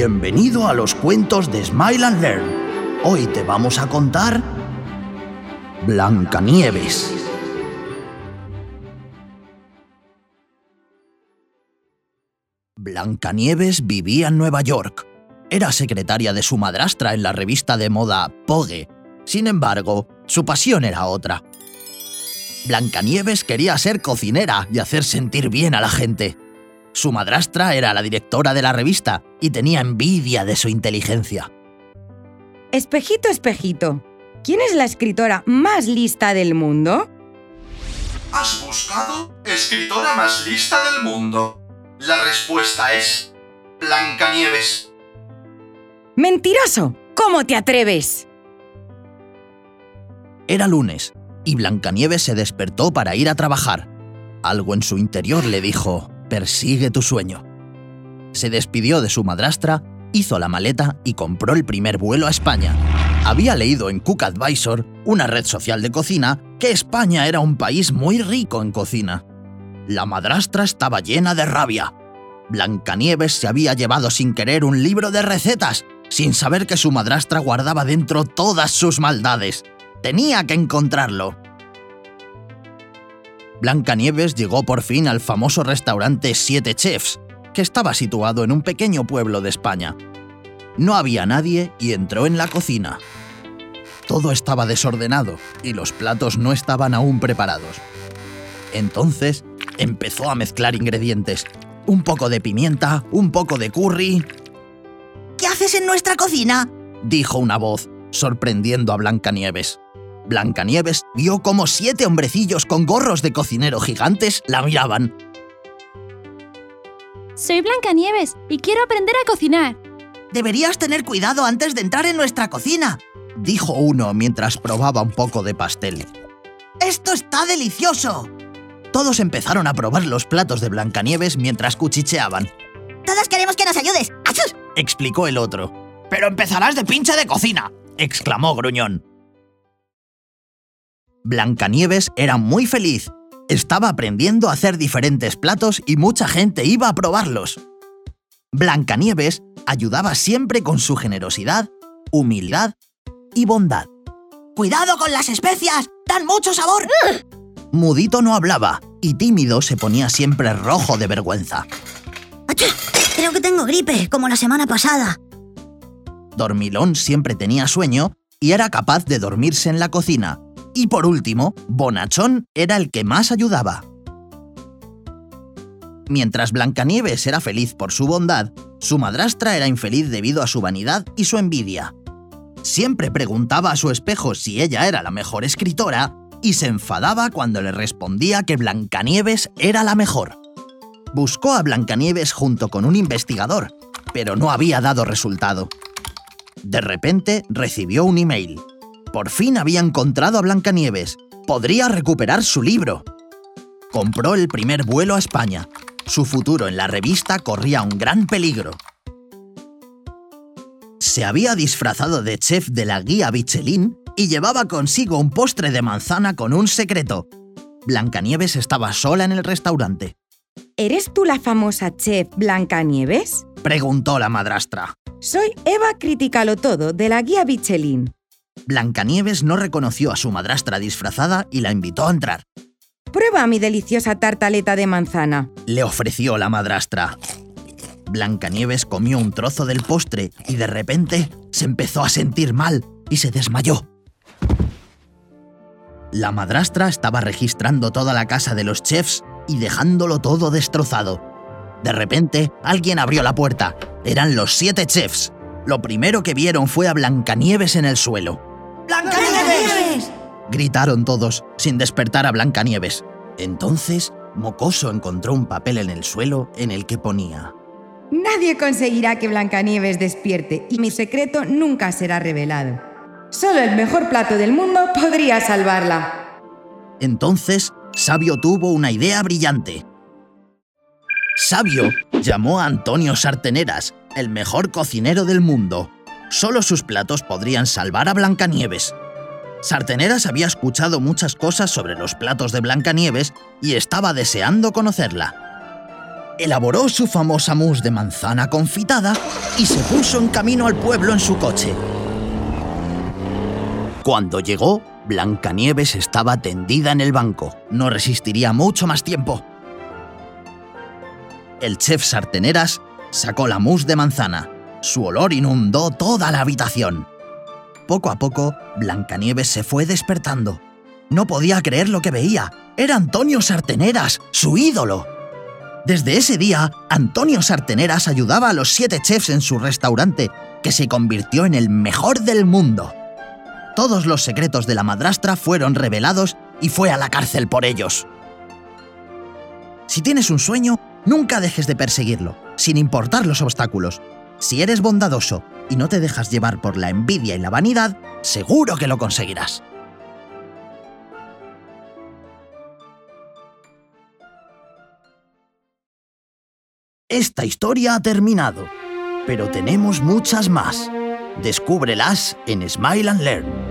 Bienvenido a los cuentos de Smile and Learn. Hoy te vamos a contar Blancanieves. Blancanieves vivía en Nueva York. Era secretaria de su madrastra en la revista de moda Pogue. Sin embargo, su pasión era otra. Blancanieves quería ser cocinera y hacer sentir bien a la gente. Su madrastra era la directora de la revista y tenía envidia de su inteligencia. Espejito, espejito, ¿quién es la escritora más lista del mundo? ¿Has buscado escritora más lista del mundo? La respuesta es Blancanieves. ¡Mentiroso! ¿Cómo te atreves? Era lunes y Blancanieves se despertó para ir a trabajar. Algo en su interior le dijo, persigue tu sueño. Se despidió de su madrastra, hizo la maleta y compró el primer vuelo a España. Había leído en Cook Advisor, una red social de cocina, que España era un país muy rico en cocina. La madrastra estaba llena de rabia. Blancanieves se había llevado sin querer un libro de recetas, sin saber que su madrastra guardaba dentro todas sus maldades. Tenía que encontrarlo. Blancanieves llegó por fin al famoso restaurante Siete Chefs, que estaba situado en un pequeño pueblo de España. No había nadie y entró en la cocina. Todo estaba desordenado y los platos no estaban aún preparados. Entonces empezó a mezclar ingredientes. Un poco de pimienta, un poco de curry. ¿Qué haces en nuestra cocina? dijo una voz, sorprendiendo a Blancanieves. Blancanieves vio como siete hombrecillos con gorros de cocinero gigantes la miraban. Soy Blancanieves y quiero aprender a cocinar. Deberías tener cuidado antes de entrar en nuestra cocina, dijo uno mientras probaba un poco de pastel. ¡Esto está delicioso! Todos empezaron a probar los platos de Blancanieves mientras cuchicheaban. Todos queremos que nos ayudes. ¡Achus! explicó el otro. Pero empezarás de pinche de cocina, exclamó Gruñón. Blancanieves era muy feliz. Estaba aprendiendo a hacer diferentes platos y mucha gente iba a probarlos. Blancanieves ayudaba siempre con su generosidad, humildad y bondad. ¡Cuidado con las especias! ¡Dan mucho sabor! Mudito no hablaba y tímido se ponía siempre rojo de vergüenza. Creo que tengo gripe, como la semana pasada. Dormilón siempre tenía sueño y era capaz de dormirse en la cocina. Y por último, Bonachón era el que más ayudaba. Mientras Blancanieves era feliz por su bondad, su madrastra era infeliz debido a su vanidad y su envidia. Siempre preguntaba a su espejo si ella era la mejor escritora y se enfadaba cuando le respondía que Blancanieves era la mejor. Buscó a Blancanieves junto con un investigador, pero no había dado resultado. De repente recibió un email. Por fin había encontrado a Blancanieves. Podría recuperar su libro. Compró el primer vuelo a España. Su futuro en la revista corría un gran peligro. Se había disfrazado de chef de la guía Michelin y llevaba consigo un postre de manzana con un secreto. Blancanieves estaba sola en el restaurante. ¿Eres tú la famosa chef Blancanieves? Preguntó la madrastra. Soy Eva Criticalo Todo, de la guía Michelin. Blancanieves no reconoció a su madrastra disfrazada y la invitó a entrar. Prueba mi deliciosa tartaleta de manzana. Le ofreció la madrastra. Blancanieves comió un trozo del postre y de repente se empezó a sentir mal y se desmayó. La madrastra estaba registrando toda la casa de los chefs y dejándolo todo destrozado. De repente, alguien abrió la puerta. Eran los siete chefs. Lo primero que vieron fue a Blancanieves en el suelo. ¡Blancanieves! Gritaron todos, sin despertar a Blancanieves. Entonces, Mocoso encontró un papel en el suelo en el que ponía... Nadie conseguirá que Blancanieves despierte y mi secreto nunca será revelado. Solo el mejor plato del mundo podría salvarla. Entonces, Sabio tuvo una idea brillante. Sabio llamó a Antonio Sarteneras, el mejor cocinero del mundo. Solo sus platos podrían salvar a Blancanieves. Sarteneras había escuchado muchas cosas sobre los platos de Blancanieves y estaba deseando conocerla. elaboró su famosa mousse de manzana confitada y se puso en camino al pueblo en su coche. Cuando llegó, Blancanieves estaba tendida en el banco. No resistiría mucho más tiempo. El chef Sarteneras sacó la mousse de manzana. Su olor inundó toda la habitación. Poco a poco, Blancanieves se fue despertando. No podía creer lo que veía. Era Antonio Sarteneras, su ídolo. Desde ese día, Antonio Sarteneras ayudaba a los siete chefs en su restaurante, que se convirtió en el mejor del mundo. Todos los secretos de la madrastra fueron revelados y fue a la cárcel por ellos. Si tienes un sueño, nunca dejes de perseguirlo, sin importar los obstáculos. Si eres bondadoso y no te dejas llevar por la envidia y la vanidad, seguro que lo conseguirás. Esta historia ha terminado, pero tenemos muchas más. Descúbrelas en Smile and Learn.